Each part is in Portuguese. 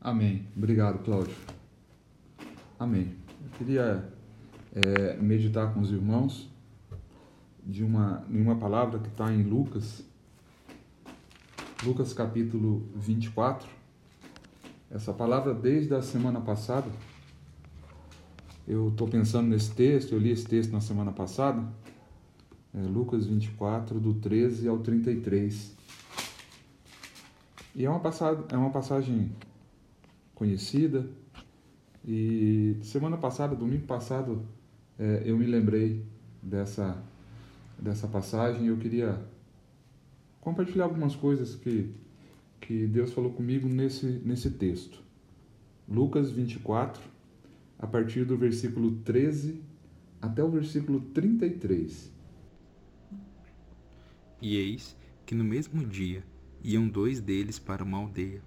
Amém. Obrigado, Cláudio. Amém. Eu queria é, meditar com os irmãos de uma, em uma palavra que está em Lucas, Lucas capítulo 24. Essa palavra, desde a semana passada, eu estou pensando nesse texto, eu li esse texto na semana passada, é Lucas 24, do 13 ao 33. E é uma, passagem, é uma passagem conhecida. E semana passada, domingo passado, é, eu me lembrei dessa, dessa passagem e eu queria compartilhar algumas coisas que, que Deus falou comigo nesse, nesse texto. Lucas 24, a partir do versículo 13 até o versículo 33. E eis que no mesmo dia iam dois deles para uma aldeia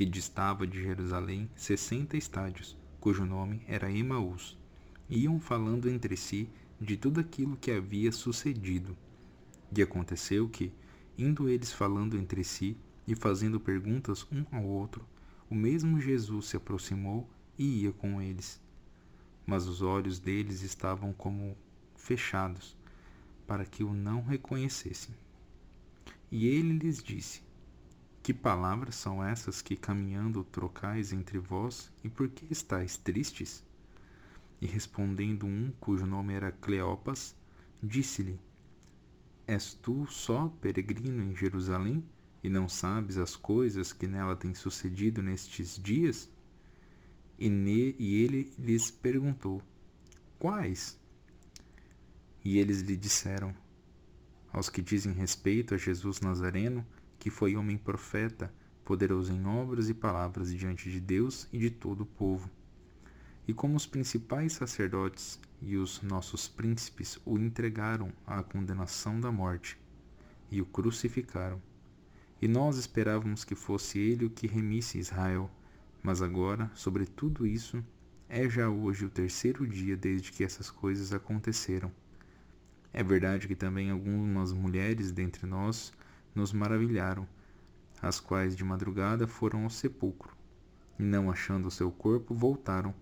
que distava de Jerusalém sessenta estádios, cujo nome era Emaús. Iam falando entre si de tudo aquilo que havia sucedido. E aconteceu que, indo eles falando entre si e fazendo perguntas um ao outro, o mesmo Jesus se aproximou e ia com eles. Mas os olhos deles estavam como fechados, para que o não reconhecessem. E ele lhes disse: que palavras são essas que caminhando trocais entre vós, e por que estáis tristes? E respondendo um cujo nome era Cleopas, disse-lhe: És tu só peregrino em Jerusalém, e não sabes as coisas que nela têm sucedido nestes dias? E, ne, e ele lhes perguntou: Quais? E eles lhe disseram: Aos que dizem respeito a Jesus Nazareno, que foi homem profeta, poderoso em obras e palavras diante de Deus e de todo o povo. E como os principais sacerdotes e os nossos príncipes o entregaram à condenação da morte e o crucificaram. E nós esperávamos que fosse ele o que remisse Israel, mas agora, sobre tudo isso, é já hoje o terceiro dia desde que essas coisas aconteceram. É verdade que também algumas mulheres dentre nós nos maravilharam, as quais de madrugada foram ao sepulcro, e não achando o seu corpo, voltaram,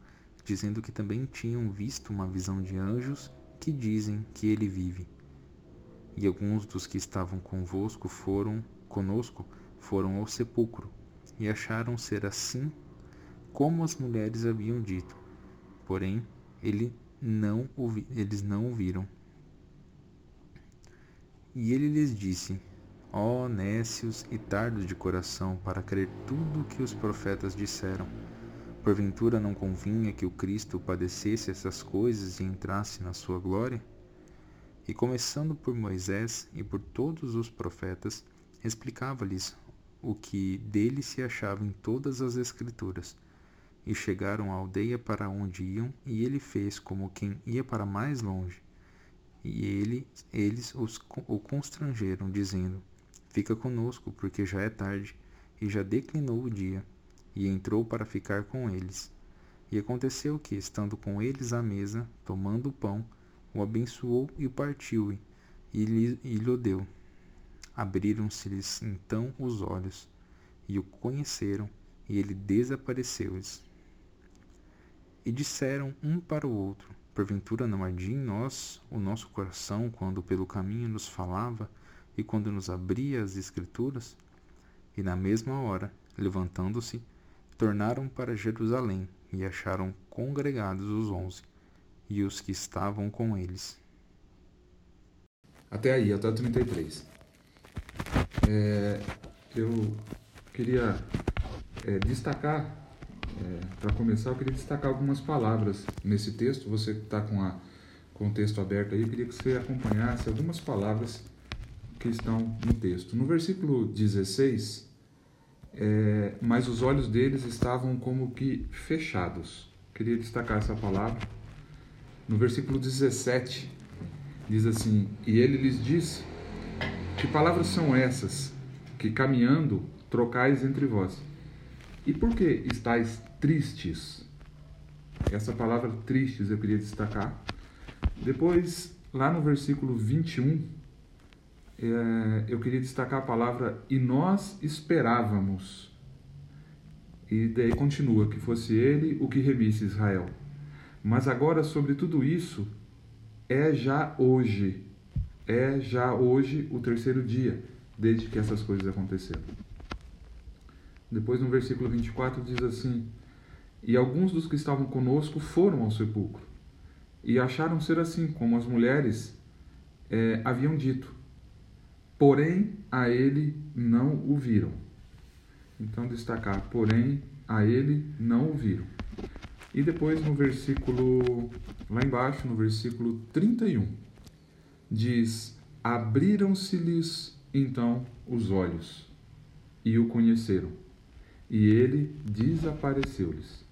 dizendo que também tinham visto uma visão de anjos que dizem que ele vive. E alguns dos que estavam convosco foram, conosco, foram ao sepulcro, e acharam ser assim como as mulheres haviam dito. Porém, ele não eles não ouviram. E ele lhes disse: Ó oh, nécios e tardos de coração para crer tudo o que os profetas disseram. Porventura não convinha que o Cristo padecesse essas coisas e entrasse na sua glória? E começando por Moisés e por todos os profetas, explicava-lhes o que dele se achava em todas as Escrituras. E chegaram à aldeia para onde iam, e ele fez como quem ia para mais longe. E ele, eles os, o constrangeram, dizendo: Fica conosco, porque já é tarde, e já declinou o dia. E entrou para ficar com eles. E aconteceu que, estando com eles à mesa, tomando o pão, o abençoou e o partiu, e lhe, e lhe deu. Abriram-se-lhes então os olhos, e o conheceram, e ele desapareceu-lhes. E disseram um para o outro: Porventura não ardia em nós o nosso coração quando pelo caminho nos falava e quando nos abria as Escrituras? E na mesma hora, levantando-se, tornaram para Jerusalém e acharam congregados os onze e os que estavam com eles. Até aí, até o 33. É, eu queria é, destacar, é, para começar, eu queria destacar algumas palavras nesse texto. Você que está com, com o texto aberto aí, eu queria que você acompanhasse algumas palavras que estão no texto. No versículo 16, é, mas os olhos deles estavam como que fechados. Queria destacar essa palavra. No versículo 17, diz assim: E ele lhes disse: Que palavras são essas que caminhando trocais entre vós? E por que estáis tristes? Essa palavra tristes eu queria destacar. Depois, lá no versículo 21, é, eu queria destacar a palavra e nós esperávamos. E daí continua: que fosse ele o que remisse Israel. Mas agora, sobre tudo isso, é já hoje, é já hoje o terceiro dia, desde que essas coisas aconteceram. Depois, no versículo 24, diz assim: E alguns dos que estavam conosco foram ao sepulcro, e acharam ser assim, como as mulheres é, haviam dito. Porém, a ele não o viram. Então, destacar: porém, a ele não o viram. E depois no versículo, lá embaixo, no versículo 31, diz: Abriram-se-lhes então os olhos e o conheceram, e ele desapareceu-lhes.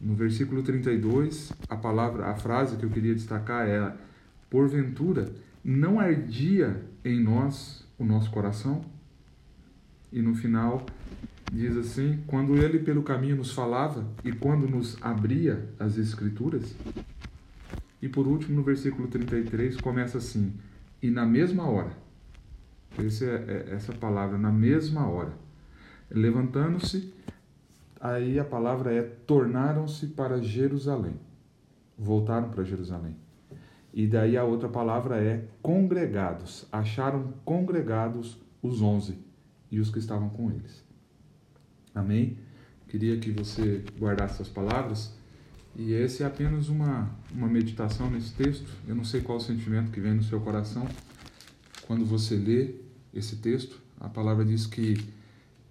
No versículo 32, a palavra, a frase que eu queria destacar é: Porventura não ardia em nós o nosso coração? E no final, diz assim: quando ele pelo caminho nos falava e quando nos abria as Escrituras. E por último, no versículo 33, começa assim: e na mesma hora, essa, é, é, essa palavra, na mesma hora, levantando-se, aí a palavra é: tornaram-se para Jerusalém, voltaram para Jerusalém. E daí a outra palavra é congregados, acharam congregados os onze e os que estavam com eles. Amém? Queria que você guardasse essas palavras. E esse é apenas uma, uma meditação nesse texto. Eu não sei qual o sentimento que vem no seu coração quando você lê esse texto. A palavra diz que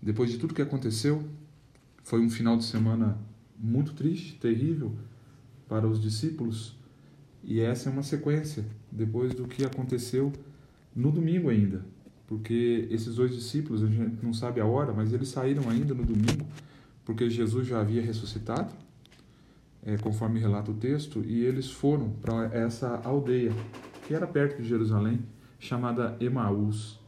depois de tudo que aconteceu, foi um final de semana muito triste, terrível para os discípulos. E essa é uma sequência depois do que aconteceu no domingo ainda, porque esses dois discípulos, a gente não sabe a hora, mas eles saíram ainda no domingo, porque Jesus já havia ressuscitado, é, conforme relata o texto, e eles foram para essa aldeia, que era perto de Jerusalém, chamada Emaús.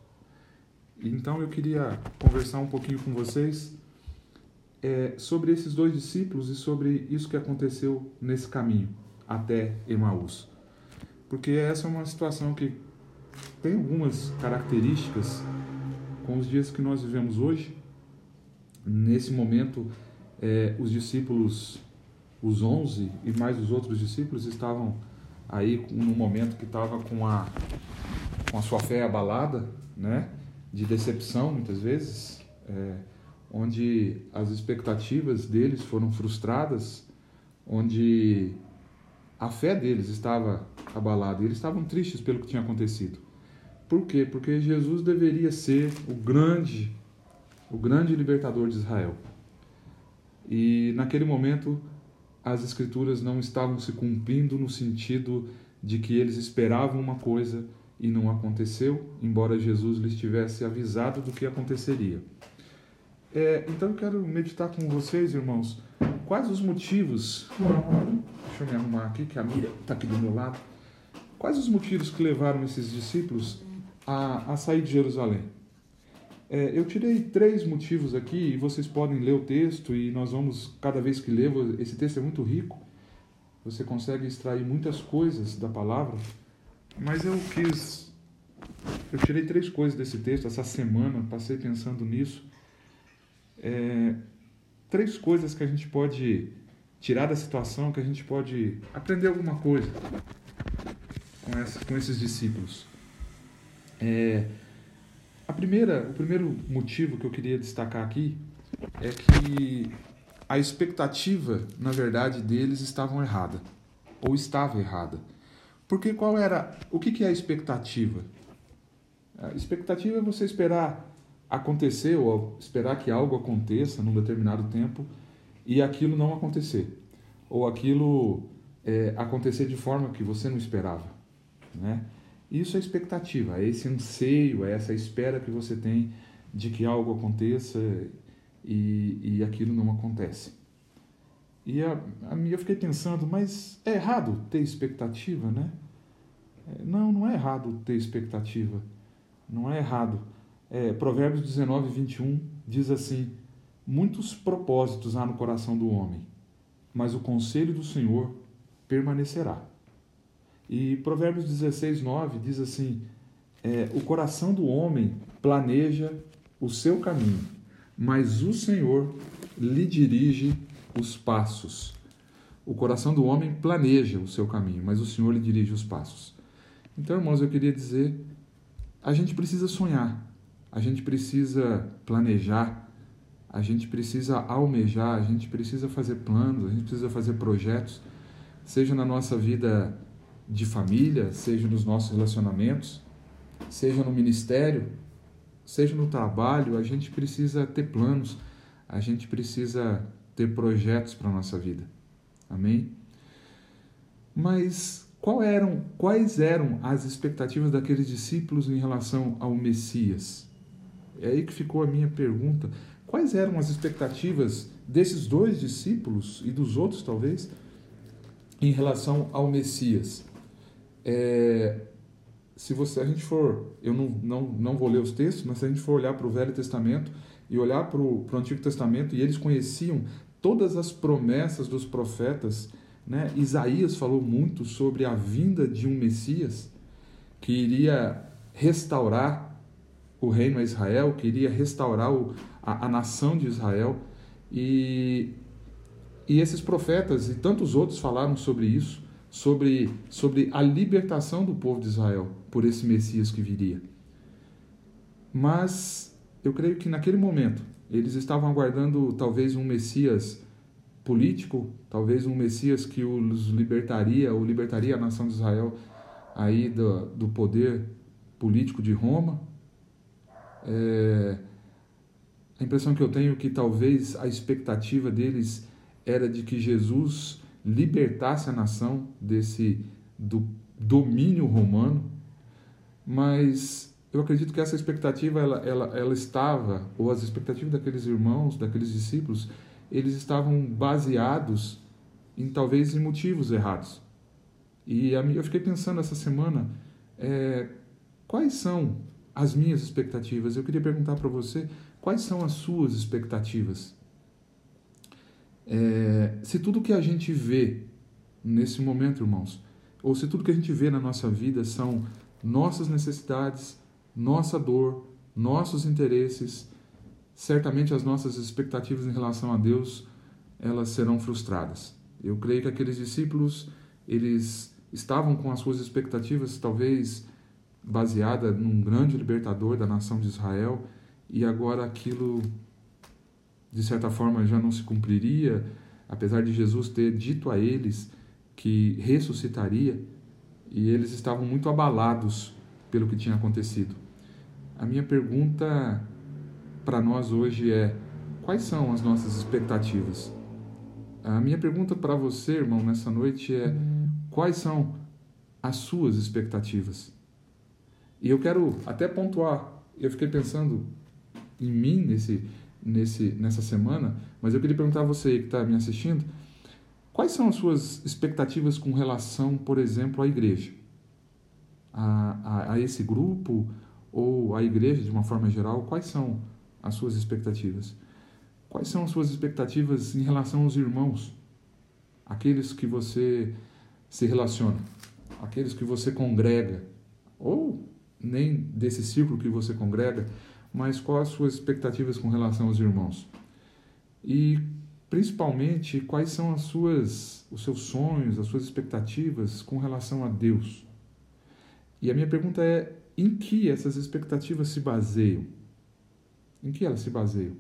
Então eu queria conversar um pouquinho com vocês é, sobre esses dois discípulos e sobre isso que aconteceu nesse caminho até Emaús. Porque essa é uma situação que tem algumas características com os dias que nós vivemos hoje. Nesse momento, é, os discípulos, os onze e mais os outros discípulos estavam aí num momento que estava com a, com a sua fé abalada, né? de decepção muitas vezes, é, onde as expectativas deles foram frustradas, onde a fé deles estava abalada e eles estavam tristes pelo que tinha acontecido. Por quê? Porque Jesus deveria ser o grande, o grande libertador de Israel. E naquele momento as escrituras não estavam se cumprindo no sentido de que eles esperavam uma coisa e não aconteceu, embora Jesus lhes tivesse avisado do que aconteceria. É, então eu quero meditar com vocês, irmãos, quais os motivos. Deixa eu me arrumar aqui, que a Miriam está aqui do meu lado. Quais os motivos que levaram esses discípulos a, a sair de Jerusalém. É, eu tirei três motivos aqui e vocês podem ler o texto e nós vamos, cada vez que ler, esse texto é muito rico, você consegue extrair muitas coisas da palavra, mas eu quis, eu tirei três coisas desse texto essa semana, passei pensando nisso. É, três coisas que a gente pode tirar da situação, que a gente pode aprender alguma coisa com, essa, com esses discípulos. É, a primeira, o primeiro motivo que eu queria destacar aqui é que a expectativa, na verdade, deles estava errada ou estava errada. Porque qual era, o que, que é a expectativa? A expectativa é você esperar acontecer ou esperar que algo aconteça num determinado tempo e aquilo não acontecer ou aquilo é, acontecer de forma que você não esperava, né? Isso é expectativa, é esse anseio, é essa espera que você tem de que algo aconteça e, e aquilo não acontece. E a, a, eu fiquei pensando, mas é errado ter expectativa, né? É, não, não é errado ter expectativa. Não é errado. É, Provérbios 19, 21 diz assim: Muitos propósitos há no coração do homem, mas o conselho do Senhor permanecerá. E Provérbios 16, 9 diz assim: é, O coração do homem planeja o seu caminho, mas o Senhor lhe dirige os passos. O coração do homem planeja o seu caminho, mas o Senhor lhe dirige os passos. Então, irmãos, eu queria dizer, a gente precisa sonhar, a gente precisa planejar, a gente precisa almejar, a gente precisa fazer planos, a gente precisa fazer projetos, seja na nossa vida de família, seja nos nossos relacionamentos, seja no ministério, seja no trabalho, a gente precisa ter planos, a gente precisa ter projetos para a nossa vida. Amém? Mas eram, quais eram as expectativas daqueles discípulos em relação ao Messias? É aí que ficou a minha pergunta. Quais eram as expectativas desses dois discípulos e dos outros, talvez, em relação ao Messias? É, se você, a gente for, eu não, não, não vou ler os textos, mas se a gente for olhar para o Velho Testamento e olhar para o Antigo Testamento, e eles conheciam todas as promessas dos profetas, né? Isaías falou muito sobre a vinda de um Messias que iria restaurar o reino a Israel, que iria restaurar o, a, a nação de Israel. E, e esses profetas e tantos outros falaram sobre isso sobre, sobre a libertação do povo de Israel por esse Messias que viria. Mas eu creio que naquele momento eles estavam aguardando talvez um Messias político, talvez um Messias que os libertaria ou libertaria a nação de Israel aí do, do poder político de Roma. É, a impressão que eu tenho é que talvez a expectativa deles era de que Jesus libertasse a nação desse do domínio romano, mas eu acredito que essa expectativa ela, ela, ela estava, ou as expectativas daqueles irmãos, daqueles discípulos, eles estavam baseados em talvez em motivos errados. E eu fiquei pensando essa semana, é, quais são as minhas expectativas? Eu queria perguntar para você, quais são as suas expectativas? É, se tudo que a gente vê nesse momento, irmãos, ou se tudo que a gente vê na nossa vida são nossas necessidades, nossa dor, nossos interesses, certamente as nossas expectativas em relação a Deus, elas serão frustradas. Eu creio que aqueles discípulos, eles estavam com as suas expectativas talvez baseada num grande libertador da nação de Israel, e agora aquilo de certa forma já não se cumpriria, apesar de Jesus ter dito a eles que ressuscitaria, e eles estavam muito abalados pelo que tinha acontecido. A minha pergunta para nós hoje é: quais são as nossas expectativas? A minha pergunta para você, irmão, nessa noite é: quais são as suas expectativas? E eu quero até pontuar, eu fiquei pensando em mim nesse nesse, nessa semana, mas eu queria perguntar a você que está me assistindo, quais são as suas expectativas com relação, por exemplo, à igreja? A, a, a esse grupo ou à igreja de uma forma geral, quais são as suas expectativas? Quais são as suas expectativas em relação aos irmãos? Aqueles que você se relaciona, aqueles que você congrega, ou nem desse círculo que você congrega, mas quais as suas expectativas com relação aos irmãos? E principalmente quais são as suas os seus sonhos, as suas expectativas com relação a Deus? E a minha pergunta é: em que essas expectativas se baseiam? Em que elas se baseiam?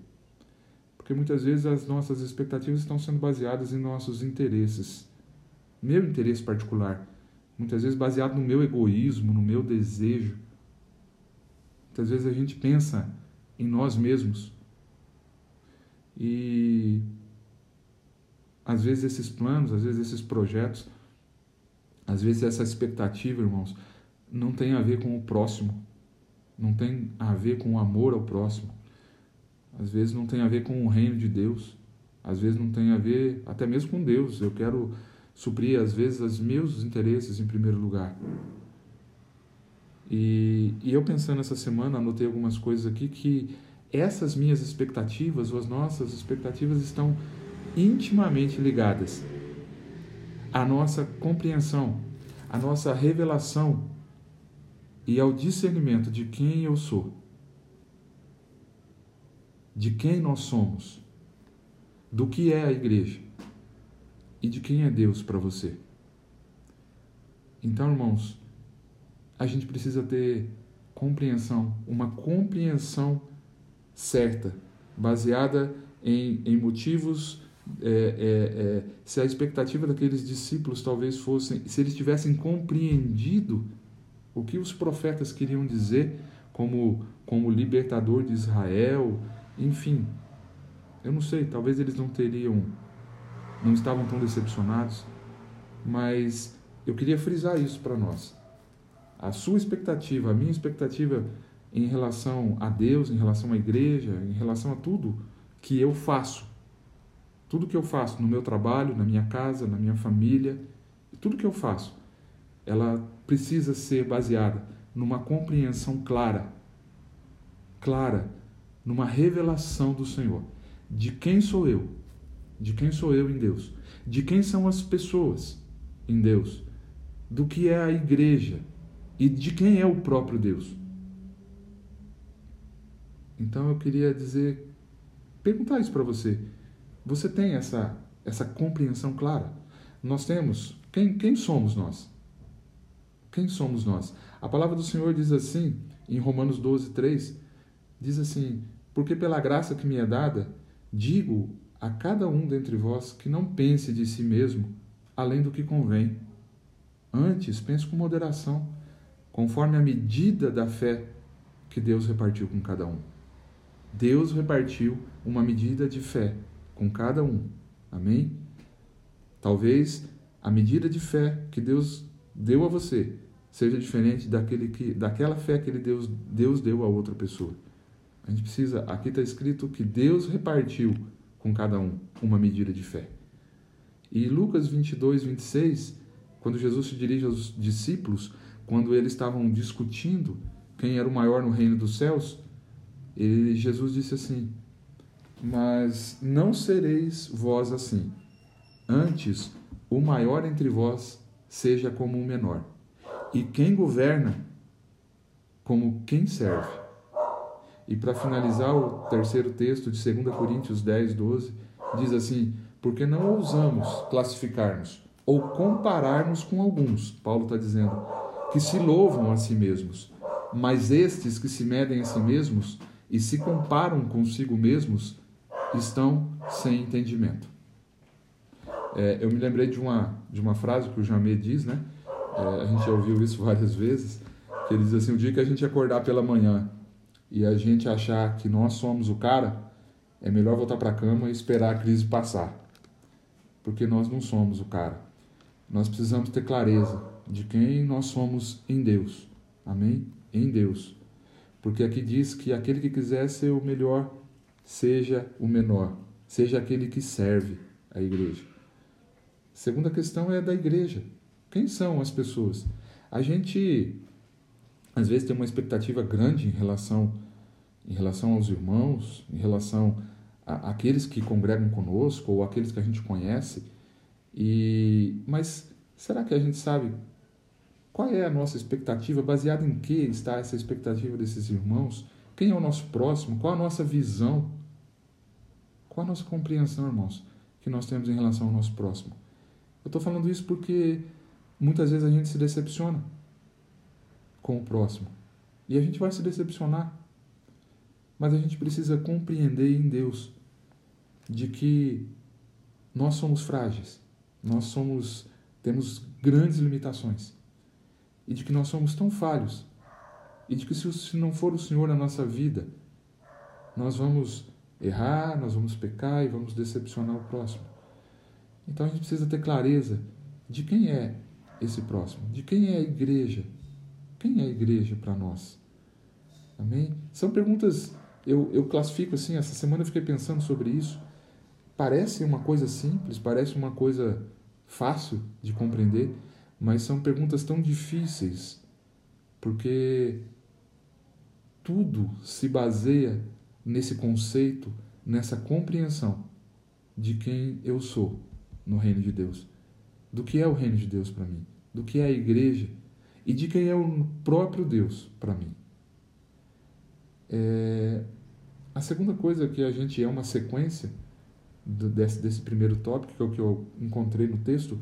Porque muitas vezes as nossas expectativas estão sendo baseadas em nossos interesses, meu interesse particular, muitas vezes baseado no meu egoísmo, no meu desejo Muitas vezes a gente pensa em nós mesmos e às vezes esses planos, às vezes esses projetos, às vezes essa expectativa, irmãos, não tem a ver com o próximo, não tem a ver com o amor ao próximo, às vezes não tem a ver com o reino de Deus, às vezes não tem a ver até mesmo com Deus. Eu quero suprir, às vezes, os meus interesses em primeiro lugar. E, e eu pensando essa semana, anotei algumas coisas aqui que essas minhas expectativas, ou as nossas expectativas, estão intimamente ligadas à nossa compreensão, à nossa revelação e ao discernimento de quem eu sou, de quem nós somos. do que é a igreja e de quem é Deus para você. Então, irmãos, a gente precisa ter compreensão, uma compreensão certa, baseada em, em motivos. É, é, é, se a expectativa daqueles discípulos talvez fossem, se eles tivessem compreendido o que os profetas queriam dizer como, como libertador de Israel, enfim, eu não sei, talvez eles não teriam, não estavam tão decepcionados, mas eu queria frisar isso para nós. A sua expectativa, a minha expectativa em relação a Deus, em relação à igreja, em relação a tudo que eu faço, tudo que eu faço no meu trabalho, na minha casa, na minha família, tudo que eu faço, ela precisa ser baseada numa compreensão clara, clara, numa revelação do Senhor. De quem sou eu, de quem sou eu em Deus, de quem são as pessoas em Deus, do que é a igreja e de quem é o próprio Deus. Então eu queria dizer, perguntar isso para você. Você tem essa essa compreensão clara? Nós temos quem quem somos nós? Quem somos nós? A palavra do Senhor diz assim, em Romanos 12, 3, diz assim: Porque pela graça que me é dada, Digo a cada um dentre vós que não pense de si mesmo além do que convém. Antes, pense com moderação, conforme a medida da fé que Deus repartiu com cada um. Deus repartiu uma medida de fé com cada um. Amém? Talvez a medida de fé que Deus deu a você seja diferente daquele que, daquela fé que ele Deus, Deus deu a outra pessoa. A gente precisa, aqui está escrito que Deus repartiu com cada um uma medida de fé. E Lucas 22, 26, quando Jesus se dirige aos discípulos, quando eles estavam discutindo quem era o maior no reino dos céus, ele, Jesus disse assim: Mas não sereis vós assim. Antes, o maior entre vós seja como o menor, e quem governa, como quem serve. E para finalizar o terceiro texto de 2 Coríntios 10, 12, diz assim: Porque não ousamos classificar-nos ou comparar-nos com alguns, Paulo está dizendo, que se louvam a si mesmos, mas estes que se medem a si mesmos e se comparam consigo mesmos estão sem entendimento. É, eu me lembrei de uma, de uma frase que o Jamé diz, né? É, a gente já ouviu isso várias vezes, que ele diz assim: o dia que a gente acordar pela manhã e a gente achar que nós somos o cara, é melhor voltar para a cama e esperar a crise passar. Porque nós não somos o cara. Nós precisamos ter clareza de quem nós somos em Deus. Amém? Em Deus. Porque aqui diz que aquele que quiser ser o melhor, seja o menor, seja aquele que serve a igreja. Segunda questão é da igreja. Quem são as pessoas? A gente às vezes tem uma expectativa grande em relação em relação aos irmãos, em relação a, aqueles que congregam conosco ou aqueles que a gente conhece. E mas será que a gente sabe qual é a nossa expectativa? Baseada em que está essa expectativa desses irmãos? Quem é o nosso próximo? Qual a nossa visão? Qual a nossa compreensão, irmãos, que nós temos em relação ao nosso próximo? Eu estou falando isso porque muitas vezes a gente se decepciona com o próximo. E a gente vai se decepcionar. Mas a gente precisa compreender em Deus de que nós somos frágeis, nós somos temos grandes limitações e de que nós somos tão falhos e de que se não for o Senhor na nossa vida, nós vamos errar, nós vamos pecar e vamos decepcionar o próximo. Então a gente precisa ter clareza de quem é esse próximo, de quem é a igreja, quem é a igreja para nós? Amém? São perguntas, eu, eu classifico assim, essa semana eu fiquei pensando sobre isso. Parece uma coisa simples, parece uma coisa fácil de compreender, mas são perguntas tão difíceis, porque tudo se baseia nesse conceito, nessa compreensão de quem eu sou no reino de Deus, do que é o reino de Deus para mim, do que é a igreja e de quem é o próprio Deus para mim. É... A segunda coisa que a gente é uma sequência desse, desse primeiro tópico, que é o que eu encontrei no texto,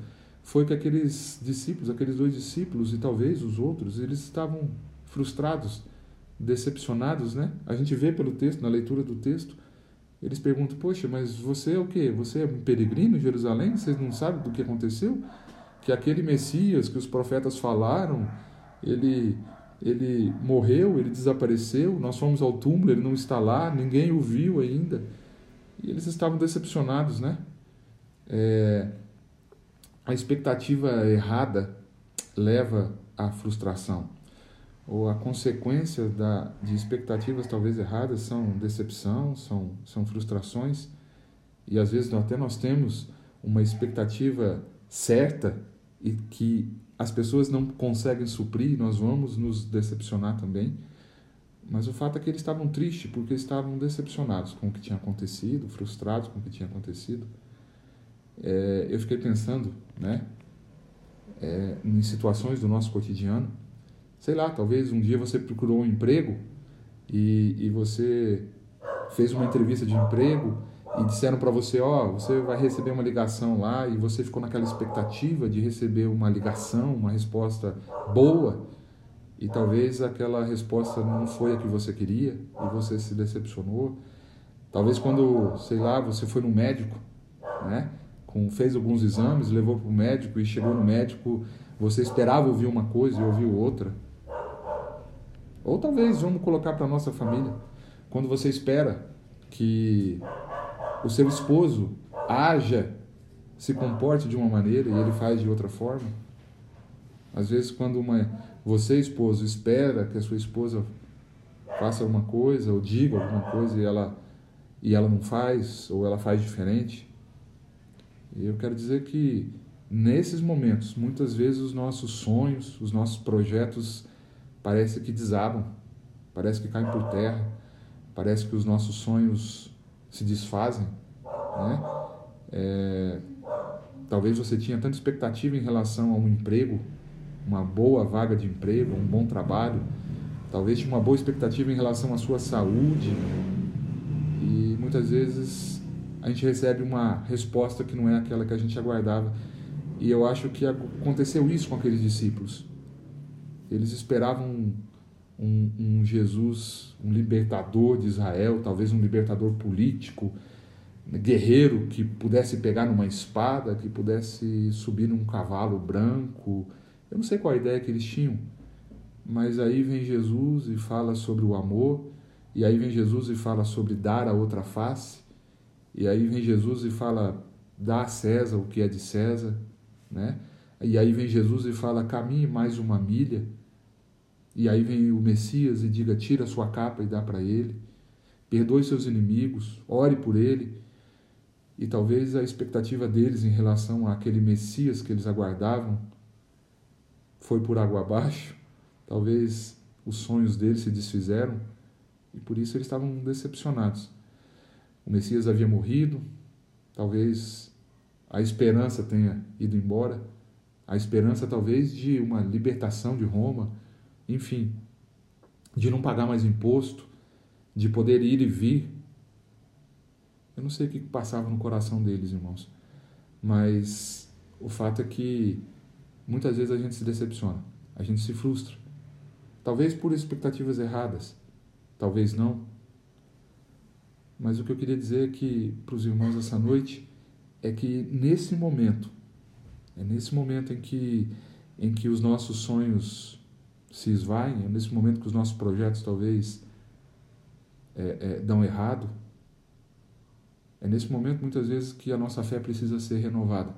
foi que aqueles discípulos, aqueles dois discípulos e talvez os outros, eles estavam frustrados, decepcionados, né? A gente vê pelo texto, na leitura do texto, eles perguntam: Poxa, mas você é o quê? Você é um peregrino em Jerusalém? Vocês não sabem do que aconteceu? Que aquele Messias que os profetas falaram, ele ele morreu, ele desapareceu, nós fomos ao túmulo, ele não está lá, ninguém o viu ainda. E eles estavam decepcionados, né? É, a expectativa errada leva à frustração. Ou a consequência da, de expectativas talvez erradas são decepção, são, são frustrações. E às vezes até nós temos uma expectativa certa e que as pessoas não conseguem suprir, nós vamos nos decepcionar também. Mas o fato é que eles estavam tristes porque estavam decepcionados com o que tinha acontecido, frustrados com o que tinha acontecido. É, eu fiquei pensando, né, é, em situações do nosso cotidiano. Sei lá, talvez um dia você procurou um emprego e, e você fez uma entrevista de emprego e disseram para você, ó, oh, você vai receber uma ligação lá e você ficou naquela expectativa de receber uma ligação, uma resposta boa e talvez aquela resposta não foi a que você queria e você se decepcionou. Talvez quando, sei lá, você foi no médico, né? Com, fez alguns exames, levou para o médico e chegou no médico, você esperava ouvir uma coisa e ouviu outra. Ou talvez, vamos colocar para nossa família, quando você espera que o seu esposo haja, se comporte de uma maneira e ele faz de outra forma. Às vezes, quando uma, você, esposo, espera que a sua esposa faça alguma coisa ou diga alguma coisa e ela, e ela não faz, ou ela faz diferente, eu quero dizer que nesses momentos, muitas vezes os nossos sonhos, os nossos projetos parece que desabam, parece que caem por terra, parece que os nossos sonhos se desfazem, né? É, talvez você tinha tanta expectativa em relação a um emprego, uma boa vaga de emprego, um bom trabalho, talvez tinha uma boa expectativa em relação à sua saúde e muitas vezes a gente recebe uma resposta que não é aquela que a gente aguardava. E eu acho que aconteceu isso com aqueles discípulos. Eles esperavam um, um, um Jesus, um libertador de Israel, talvez um libertador político, guerreiro que pudesse pegar numa espada, que pudesse subir num cavalo branco. Eu não sei qual a ideia que eles tinham, mas aí vem Jesus e fala sobre o amor, e aí vem Jesus e fala sobre dar a outra face, e aí vem Jesus e fala dá a César o que é de César, né? E aí vem Jesus e fala caminhe mais uma milha. E aí vem o Messias e diga: tira sua capa e dá para ele. Perdoe seus inimigos, ore por ele. E talvez a expectativa deles em relação àquele Messias que eles aguardavam foi por água abaixo. Talvez os sonhos deles se desfizeram e por isso eles estavam decepcionados. O Messias havia morrido, talvez a esperança tenha ido embora, a esperança talvez de uma libertação de Roma enfim, de não pagar mais imposto, de poder ir e vir. Eu não sei o que passava no coração deles, irmãos, mas o fato é que muitas vezes a gente se decepciona, a gente se frustra. Talvez por expectativas erradas, talvez não. Mas o que eu queria dizer aqui para os irmãos essa noite é que nesse momento, é nesse momento em que, em que os nossos sonhos se esvaem, é nesse momento que os nossos projetos talvez é, é, dão errado. É nesse momento, muitas vezes, que a nossa fé precisa ser renovada.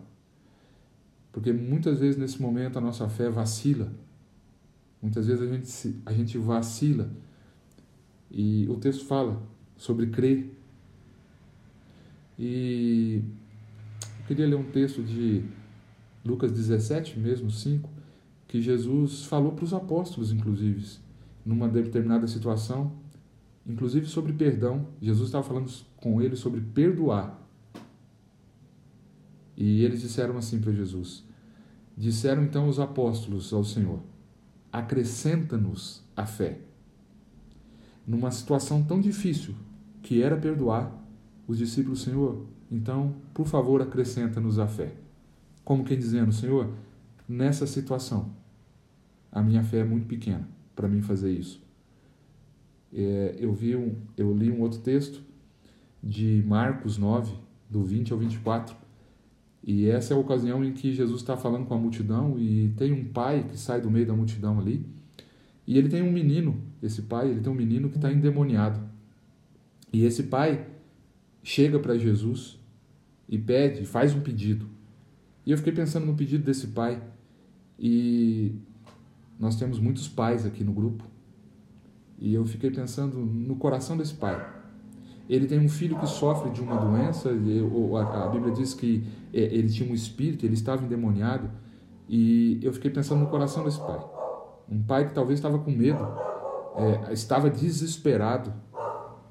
Porque muitas vezes, nesse momento, a nossa fé vacila. Muitas vezes a gente, a gente vacila. E o texto fala sobre crer. E eu queria ler um texto de Lucas 17, mesmo 5, que Jesus falou para os apóstolos, inclusive, numa determinada situação, inclusive sobre perdão. Jesus estava falando com eles sobre perdoar. E eles disseram assim para Jesus: Disseram então os apóstolos ao Senhor: Acrescenta-nos a fé. Numa situação tão difícil que era perdoar, os discípulos, Senhor, Então, por favor, acrescenta-nos a fé. Como quem dizendo, Senhor, nessa situação, a minha fé é muito pequena para mim fazer isso. É, eu, vi um, eu li um outro texto de Marcos 9, do 20 ao 24, e essa é a ocasião em que Jesus está falando com a multidão e tem um pai que sai do meio da multidão ali, e ele tem um menino, esse pai, ele tem um menino que está endemoniado. E esse pai chega para Jesus e pede, faz um pedido. E eu fiquei pensando no pedido desse pai. E nós temos muitos pais aqui no grupo. E eu fiquei pensando no coração desse pai. Ele tem um filho que sofre de uma doença, a Bíblia diz que é, ele tinha um espírito, ele estava endemoniado. E eu fiquei pensando no coração desse pai. Um pai que talvez estava com medo, é, estava desesperado.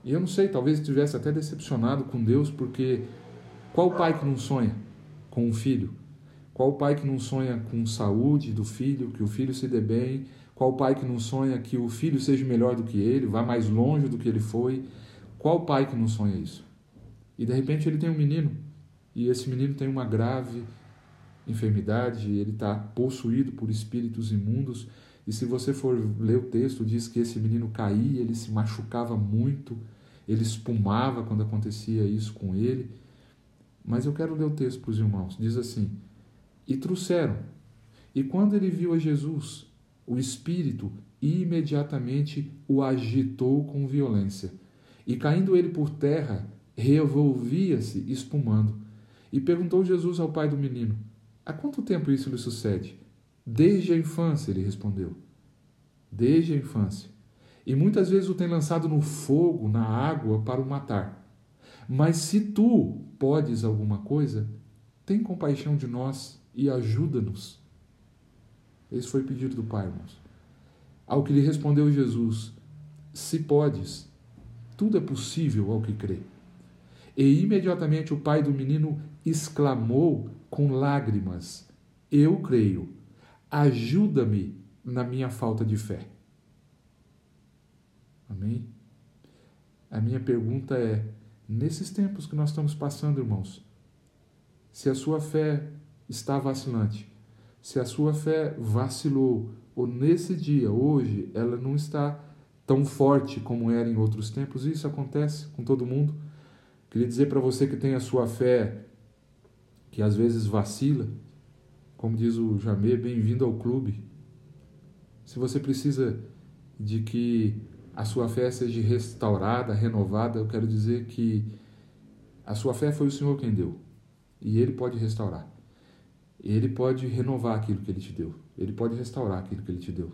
E eu não sei, talvez estivesse até decepcionado com Deus, porque qual pai que não sonha com um filho? Qual pai que não sonha com saúde do filho, que o filho se dê bem? Qual pai que não sonha que o filho seja melhor do que ele, vá mais longe do que ele foi? Qual pai que não sonha isso? E de repente ele tem um menino, e esse menino tem uma grave enfermidade, ele está possuído por espíritos imundos. E se você for ler o texto, diz que esse menino caía, ele se machucava muito, ele espumava quando acontecia isso com ele. Mas eu quero ler o texto para os irmãos. Diz assim: E trouxeram. E quando ele viu a Jesus, o Espírito imediatamente o agitou com violência. E caindo ele por terra, revolvia-se, espumando. E perguntou Jesus ao pai do menino: Há quanto tempo isso lhe sucede? Desde a infância, ele respondeu. Desde a infância. E muitas vezes o tem lançado no fogo, na água, para o matar. Mas se tu podes alguma coisa, tem compaixão de nós e ajuda-nos. Esse foi o pedido do Pai, irmãos. Ao que lhe respondeu Jesus: Se podes, tudo é possível ao que crê. E imediatamente o pai do menino exclamou com lágrimas: Eu creio, ajuda-me na minha falta de fé. Amém? A minha pergunta é: nesses tempos que nós estamos passando, irmãos, se a sua fé está vacilante, se a sua fé vacilou, ou nesse dia, hoje, ela não está tão forte como era em outros tempos, isso acontece com todo mundo. Queria dizer para você que tem a sua fé que às vezes vacila, como diz o Jamê, bem-vindo ao clube. Se você precisa de que a sua fé seja restaurada, renovada, eu quero dizer que a sua fé foi o Senhor quem deu. E Ele pode restaurar. Ele pode renovar aquilo que Ele te deu. Ele pode restaurar aquilo que Ele te deu.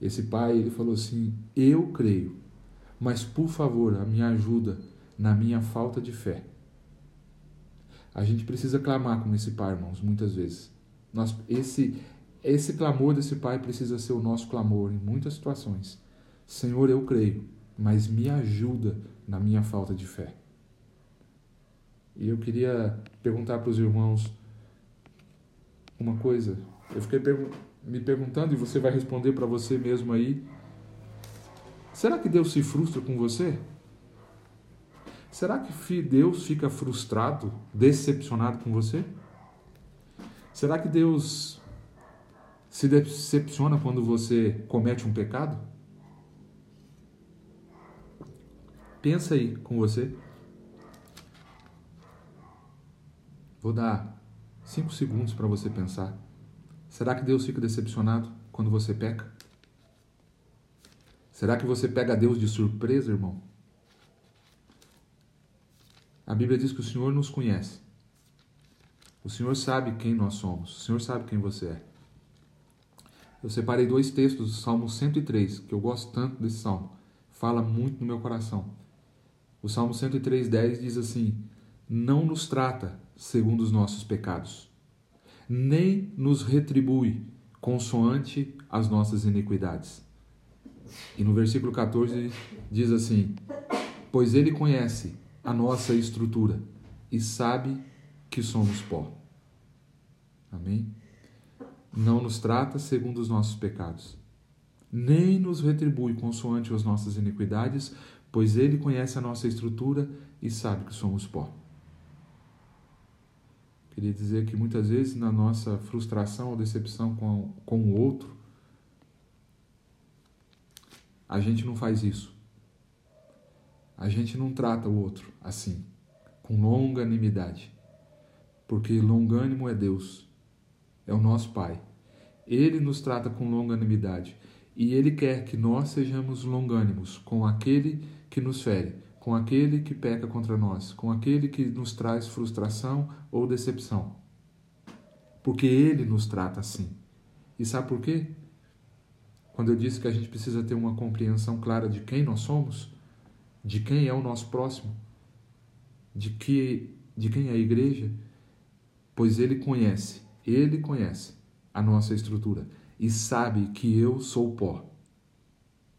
Esse pai, ele falou assim: Eu creio, mas por favor, a minha ajuda na minha falta de fé. A gente precisa clamar como esse pai, irmãos, muitas vezes. Nós, esse, esse clamor desse pai precisa ser o nosso clamor em muitas situações. Senhor, eu creio, mas me ajuda na minha falta de fé. E eu queria perguntar para os irmãos uma coisa. Eu fiquei me perguntando e você vai responder para você mesmo aí. Será que Deus se frustra com você? Será que Deus fica frustrado, decepcionado com você? Será que Deus se decepciona quando você comete um pecado? Pensa aí com você. Vou dar cinco segundos para você pensar. Será que Deus fica decepcionado quando você peca? Será que você pega Deus de surpresa, irmão? A Bíblia diz que o Senhor nos conhece. O Senhor sabe quem nós somos. O Senhor sabe quem você é. Eu separei dois textos do Salmo 103, que eu gosto tanto desse salmo. Fala muito no meu coração. O Salmo 103,10 diz assim: Não nos trata segundo os nossos pecados, nem nos retribui consoante as nossas iniquidades. E no versículo 14 diz assim: Pois ele conhece a nossa estrutura e sabe que somos pó. Amém? Não nos trata segundo os nossos pecados, nem nos retribui consoante as nossas iniquidades, pois ele conhece a nossa estrutura e sabe que somos pó. Queria dizer que muitas vezes na nossa frustração ou decepção com, com o outro, a gente não faz isso. A gente não trata o outro assim, com longanimidade. Porque longânimo é Deus, é o nosso Pai. Ele nos trata com longanimidade e ele quer que nós sejamos longânimos com aquele que nos fere, com aquele que peca contra nós, com aquele que nos traz frustração ou decepção. Porque ele nos trata assim. E sabe por quê? Quando eu disse que a gente precisa ter uma compreensão clara de quem nós somos, de quem é o nosso próximo, de que de quem é a igreja, pois ele conhece, ele conhece a nossa estrutura e sabe que eu sou pó.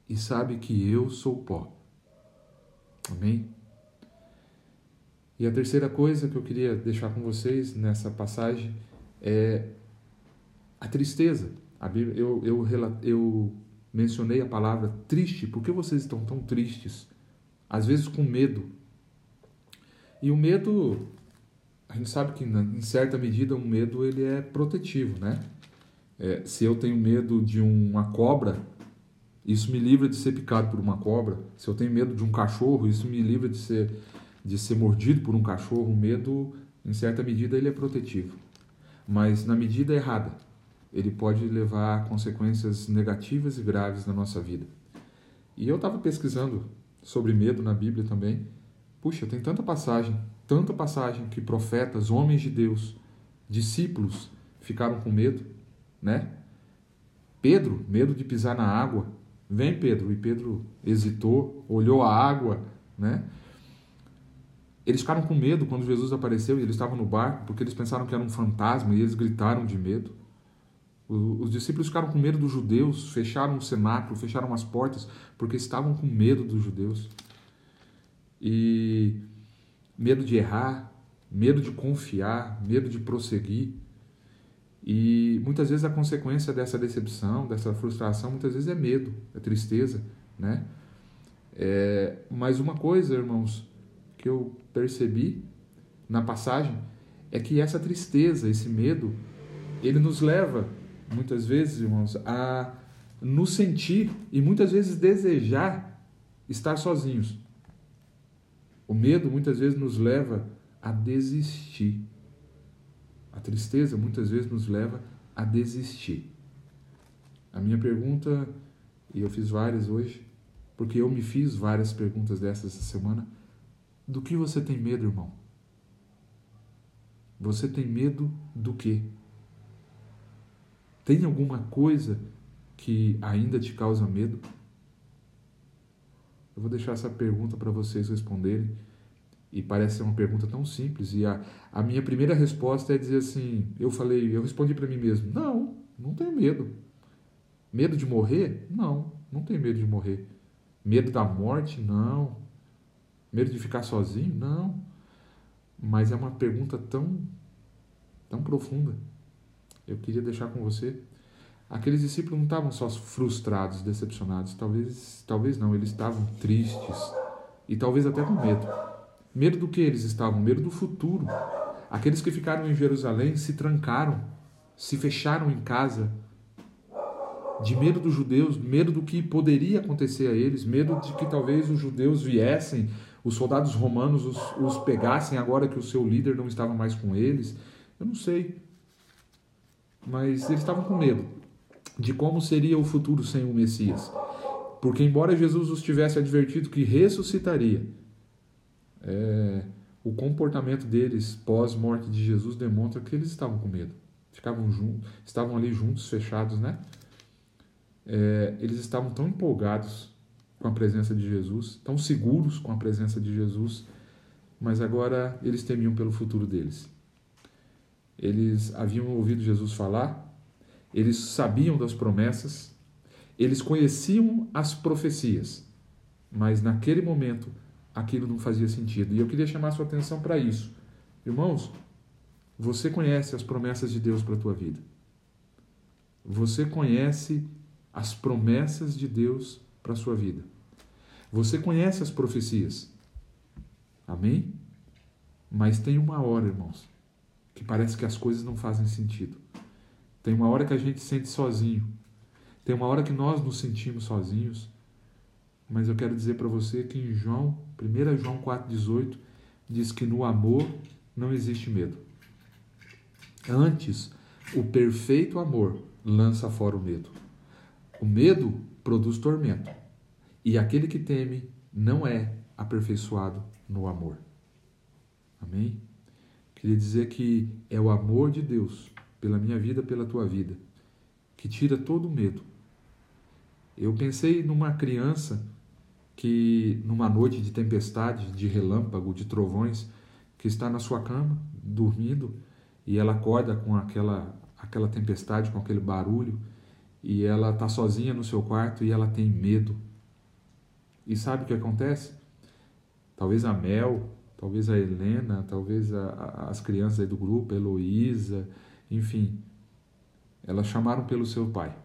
E sabe que eu sou pó. Amém? E a terceira coisa que eu queria deixar com vocês nessa passagem é a tristeza. Eu, eu, eu mencionei a palavra triste. Por que vocês estão tão tristes? Às vezes com medo. E o medo, a gente sabe que em certa medida o medo ele é protetivo, né? É, se eu tenho medo de uma cobra, isso me livra de ser picado por uma cobra. Se eu tenho medo de um cachorro, isso me livra de ser, de ser mordido por um cachorro. O medo, em certa medida, ele é protetivo. Mas na medida errada, ele pode levar a consequências negativas e graves na nossa vida. E eu estava pesquisando sobre medo na Bíblia também. Puxa, tem tanta passagem, tanta passagem que profetas, homens de Deus, discípulos ficaram com medo, né? Pedro, medo de pisar na água, Vem, Pedro. E Pedro hesitou, olhou a água, né? Eles ficaram com medo quando Jesus apareceu e eles estavam no barco, porque eles pensaram que era um fantasma e eles gritaram de medo. Os discípulos ficaram com medo dos judeus, fecharam o cenáculo, fecharam as portas, porque estavam com medo dos judeus. E medo de errar, medo de confiar, medo de prosseguir. E muitas vezes a consequência dessa decepção, dessa frustração, muitas vezes é medo, é tristeza, né? É, mas uma coisa, irmãos, que eu percebi na passagem é que essa tristeza, esse medo, ele nos leva, muitas vezes, irmãos, a nos sentir e muitas vezes desejar estar sozinhos. O medo muitas vezes nos leva a desistir a tristeza muitas vezes nos leva a desistir. A minha pergunta, e eu fiz várias hoje, porque eu me fiz várias perguntas dessas essa semana, do que você tem medo, irmão? Você tem medo do quê? Tem alguma coisa que ainda te causa medo? Eu vou deixar essa pergunta para vocês responderem e parece ser uma pergunta tão simples. E a, a minha primeira resposta é dizer assim: eu falei, eu respondi para mim mesmo: não, não tenho medo. Medo de morrer? Não, não tenho medo de morrer. Medo da morte? Não. Medo de ficar sozinho? Não. Mas é uma pergunta tão, tão profunda. Eu queria deixar com você. Aqueles discípulos não estavam só frustrados, decepcionados, talvez, talvez não, eles estavam tristes e talvez até com medo. Medo do que eles estavam? Medo do futuro. Aqueles que ficaram em Jerusalém se trancaram, se fecharam em casa, de medo dos judeus, medo do que poderia acontecer a eles, medo de que talvez os judeus viessem, os soldados romanos os, os pegassem agora que o seu líder não estava mais com eles. Eu não sei. Mas eles estavam com medo de como seria o futuro sem o Messias. Porque, embora Jesus os tivesse advertido que ressuscitaria, é, o comportamento deles pós-morte de Jesus demonstra que eles estavam com medo. Ficavam juntos, estavam ali juntos, fechados, né? É, eles estavam tão empolgados com a presença de Jesus, tão seguros com a presença de Jesus, mas agora eles temiam pelo futuro deles. Eles haviam ouvido Jesus falar, eles sabiam das promessas, eles conheciam as profecias, mas naquele momento aquilo não fazia sentido. E eu queria chamar sua atenção para isso. Irmãos, você conhece as promessas de Deus para a tua vida. Você conhece as promessas de Deus para a sua vida. Você conhece as profecias. Amém? Mas tem uma hora, irmãos, que parece que as coisas não fazem sentido. Tem uma hora que a gente se sente sozinho. Tem uma hora que nós nos sentimos sozinhos. Mas eu quero dizer para você que em João, 1 João 4,18, diz que no amor não existe medo. Antes, o perfeito amor lança fora o medo. O medo produz tormento, e aquele que teme não é aperfeiçoado no amor. Amém? Queria dizer que é o amor de Deus pela minha vida, pela tua vida, que tira todo o medo. Eu pensei numa criança que, numa noite de tempestade, de relâmpago, de trovões, que está na sua cama, dormindo, e ela acorda com aquela, aquela tempestade, com aquele barulho, e ela está sozinha no seu quarto e ela tem medo. E sabe o que acontece? Talvez a Mel, talvez a Helena, talvez a, a, as crianças aí do grupo, a Heloísa, enfim, elas chamaram pelo seu pai.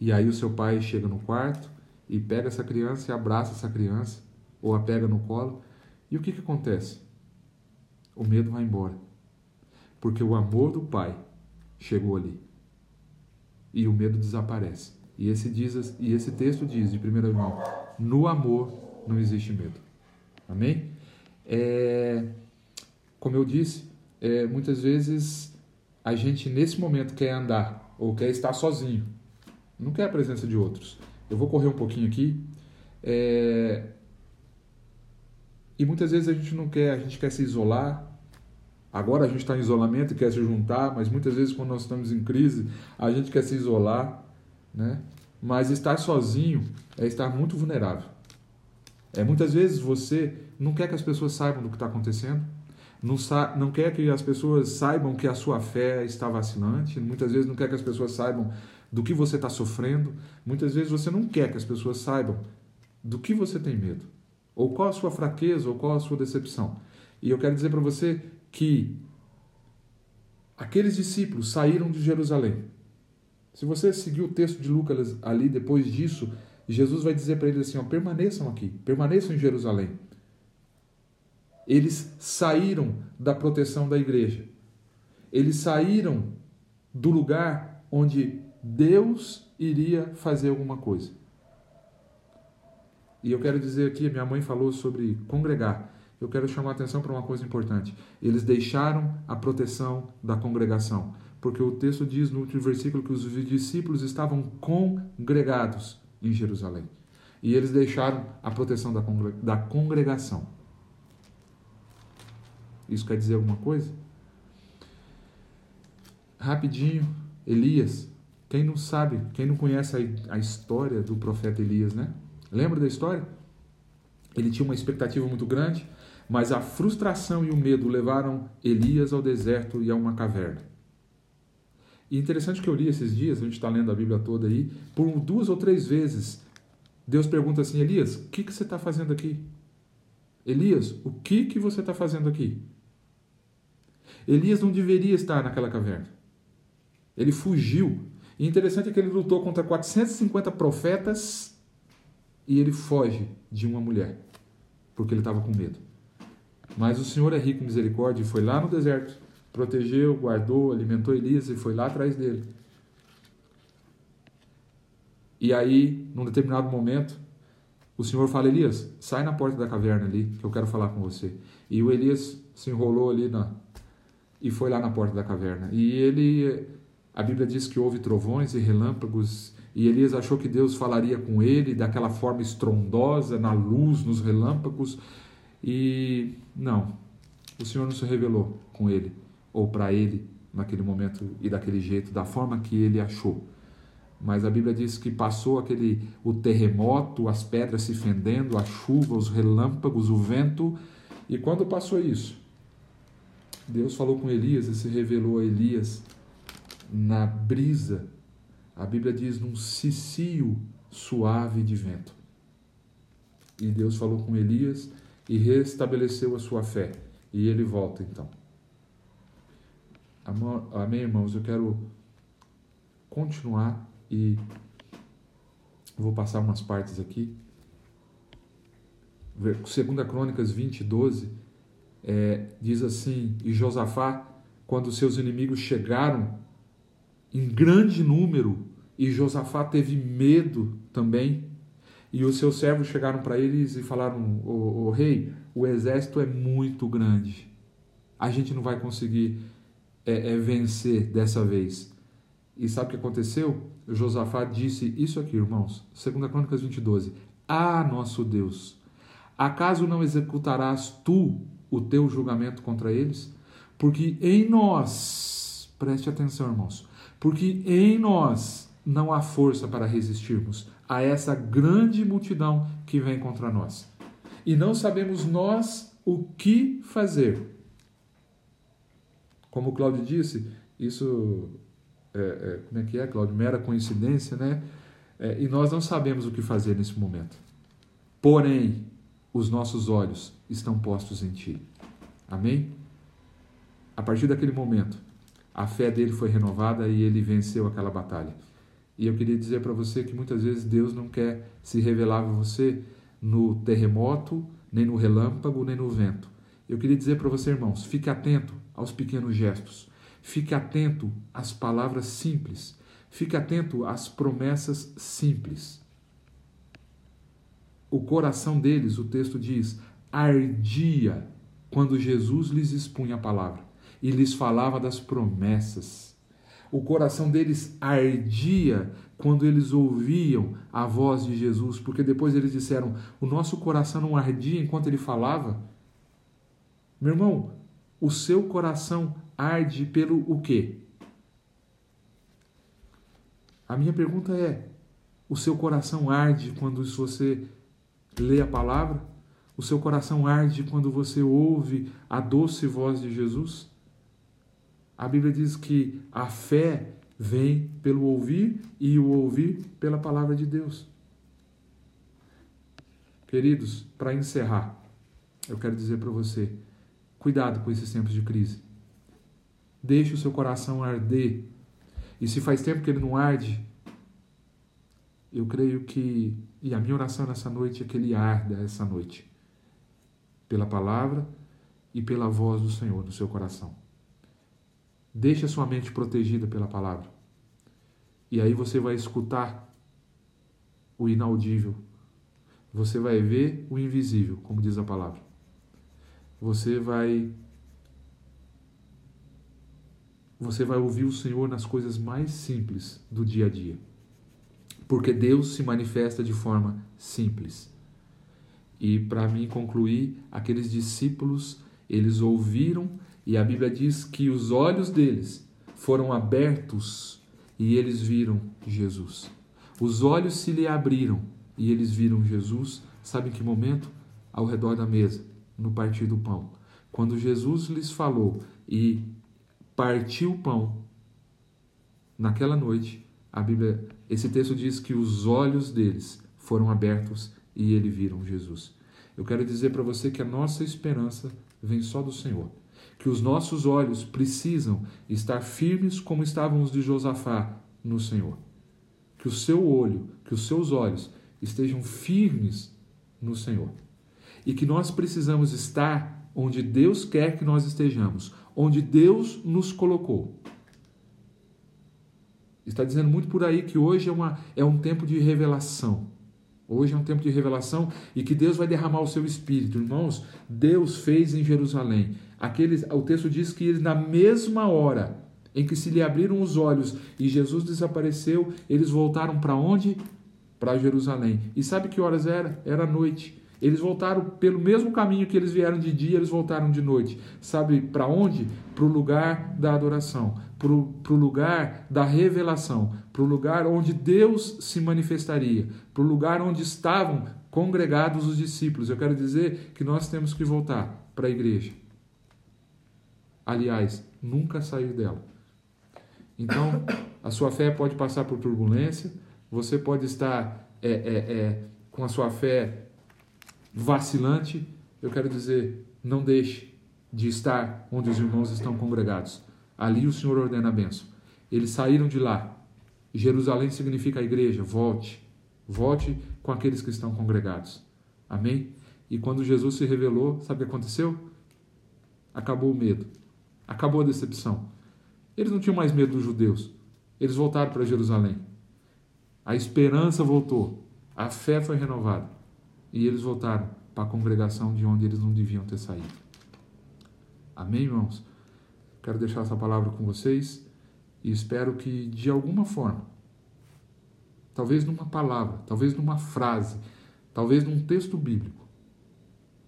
E aí o seu pai chega no quarto e pega essa criança e abraça essa criança, ou a pega no colo. E o que, que acontece? O medo vai embora. Porque o amor do pai chegou ali e o medo desaparece. E esse, diz, e esse texto diz, de 1 João, no amor não existe medo. Amém? É, como eu disse, é, muitas vezes a gente nesse momento quer andar ou quer estar sozinho, não quer a presença de outros. Eu vou correr um pouquinho aqui. É, e muitas vezes a gente não quer, a gente quer se isolar, Agora a gente está em isolamento e quer se juntar, mas muitas vezes quando nós estamos em crise, a gente quer se isolar, né? Mas estar sozinho é estar muito vulnerável. É muitas vezes você não quer que as pessoas saibam do que está acontecendo, não, não quer que as pessoas saibam que a sua fé está vacilante, muitas vezes não quer que as pessoas saibam do que você está sofrendo, muitas vezes você não quer que as pessoas saibam do que você tem medo, ou qual a sua fraqueza, ou qual a sua decepção. E eu quero dizer para você que aqueles discípulos saíram de Jerusalém. Se você seguir o texto de Lucas ali depois disso, Jesus vai dizer para eles assim: ó, permaneçam aqui, permaneçam em Jerusalém. Eles saíram da proteção da igreja. Eles saíram do lugar onde Deus iria fazer alguma coisa. E eu quero dizer aqui, minha mãe falou sobre congregar eu quero chamar a atenção para uma coisa importante. Eles deixaram a proteção da congregação, porque o texto diz no último versículo que os discípulos estavam congregados em Jerusalém. E eles deixaram a proteção da congregação. Isso quer dizer alguma coisa? Rapidinho, Elias. Quem não sabe, quem não conhece a história do profeta Elias, né? Lembra da história? Ele tinha uma expectativa muito grande, mas a frustração e o medo levaram Elias ao deserto e a uma caverna. E interessante que eu li esses dias, a gente está lendo a Bíblia toda aí, por duas ou três vezes, Deus pergunta assim: Elias, o que, que você está fazendo aqui? Elias, o que, que você está fazendo aqui? Elias não deveria estar naquela caverna. Ele fugiu. E interessante é que ele lutou contra 450 profetas e ele foge de uma mulher, porque ele estava com medo. Mas o Senhor é rico em misericórdia e foi lá no deserto, protegeu, guardou, alimentou Elias e foi lá atrás dele. E aí, num determinado momento, o Senhor fala: Elias, sai na porta da caverna ali, que eu quero falar com você. E o Elias se enrolou ali na, e foi lá na porta da caverna. E ele, a Bíblia diz que houve trovões e relâmpagos, e Elias achou que Deus falaria com ele daquela forma estrondosa, na luz, nos relâmpagos, e não, o Senhor não se revelou com ele ou para ele naquele momento e daquele jeito, da forma que ele achou. Mas a Bíblia diz que passou aquele o terremoto, as pedras se fendendo, a chuva, os relâmpagos, o vento, e quando passou isso, Deus falou com Elias e se revelou a Elias na brisa. A Bíblia diz num cicio suave de vento. E Deus falou com Elias e restabeleceu a sua fé. E ele volta então. Amém, irmãos? Eu quero continuar e vou passar umas partes aqui. Segunda Crônicas 20, 12, é, diz assim, e Josafá quando seus inimigos chegaram em grande número e Josafá teve medo também. E os seus servos chegaram para eles e falaram: o, o rei, o exército é muito grande. A gente não vai conseguir é, é, vencer dessa vez. E sabe o que aconteceu? Josafá disse isso aqui, irmãos. 2 Crônicas 20, 12. Ah, nosso Deus, acaso não executarás tu o teu julgamento contra eles? Porque em nós, preste atenção, irmãos, porque em nós não há força para resistirmos a essa grande multidão que vem contra nós. E não sabemos nós o que fazer. Como o Cláudio disse, isso é, é, como é que é, Cláudio? Mera coincidência, né? É, e nós não sabemos o que fazer nesse momento. Porém, os nossos olhos estão postos em Ti. Amém? A partir daquele momento, a fé dele foi renovada e ele venceu aquela batalha. E eu queria dizer para você que muitas vezes Deus não quer se revelar a você no terremoto, nem no relâmpago, nem no vento. Eu queria dizer para você, irmãos, fique atento aos pequenos gestos. Fique atento às palavras simples. Fique atento às promessas simples. O coração deles, o texto diz, ardia quando Jesus lhes expunha a palavra e lhes falava das promessas. O coração deles ardia quando eles ouviam a voz de Jesus, porque depois eles disseram: O nosso coração não ardia enquanto ele falava. Meu irmão, o seu coração arde pelo o quê? A minha pergunta é: o seu coração arde quando você lê a palavra? O seu coração arde quando você ouve a doce voz de Jesus? A Bíblia diz que a fé vem pelo ouvir e o ouvir pela palavra de Deus. Queridos, para encerrar, eu quero dizer para você: cuidado com esses tempos de crise. Deixe o seu coração arder. E se faz tempo que ele não arde, eu creio que, e a minha oração nessa noite é que ele arda essa noite, pela palavra e pela voz do Senhor no seu coração. Deixe a sua mente protegida pela palavra. E aí você vai escutar o inaudível. Você vai ver o invisível, como diz a palavra. Você vai você vai ouvir o Senhor nas coisas mais simples do dia a dia. Porque Deus se manifesta de forma simples. E para mim concluir, aqueles discípulos, eles ouviram e a Bíblia diz que os olhos deles foram abertos e eles viram Jesus. Os olhos se lhe abriram e eles viram Jesus. Sabe em que momento? Ao redor da mesa, no partir do pão. Quando Jesus lhes falou e partiu o pão, naquela noite, a Bíblia, esse texto diz que os olhos deles foram abertos e eles viram Jesus. Eu quero dizer para você que a nossa esperança vem só do Senhor que os nossos olhos precisam estar firmes como estavam os de Josafá no Senhor. Que o seu olho, que os seus olhos estejam firmes no Senhor. E que nós precisamos estar onde Deus quer que nós estejamos, onde Deus nos colocou. Está dizendo muito por aí que hoje é, uma, é um tempo de revelação. Hoje é um tempo de revelação e que Deus vai derramar o seu espírito. Irmãos, Deus fez em Jerusalém. Aqueles, o texto diz que eles, na mesma hora em que se lhe abriram os olhos e Jesus desapareceu, eles voltaram para onde? Para Jerusalém. E sabe que horas era? Era noite. Eles voltaram pelo mesmo caminho que eles vieram de dia, eles voltaram de noite. Sabe para onde? Para o lugar da adoração, para o lugar da revelação, para o lugar onde Deus se manifestaria, para o lugar onde estavam congregados os discípulos. Eu quero dizer que nós temos que voltar para a igreja. Aliás, nunca sair dela. Então, a sua fé pode passar por turbulência, você pode estar é, é, é, com a sua fé vacilante, eu quero dizer, não deixe de estar onde os irmãos estão congregados. Ali o Senhor ordena a bênção. Eles saíram de lá. Jerusalém significa a igreja. Volte. Volte com aqueles que estão congregados. Amém? E quando Jesus se revelou, sabe o que aconteceu? Acabou o medo. Acabou a decepção. Eles não tinham mais medo dos judeus. Eles voltaram para Jerusalém. A esperança voltou. A fé foi renovada. E eles voltaram para a congregação de onde eles não deviam ter saído. Amém, irmãos? Quero deixar essa palavra com vocês e espero que, de alguma forma, talvez numa palavra, talvez numa frase, talvez num texto bíblico,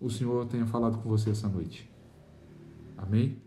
o Senhor tenha falado com você essa noite. Amém?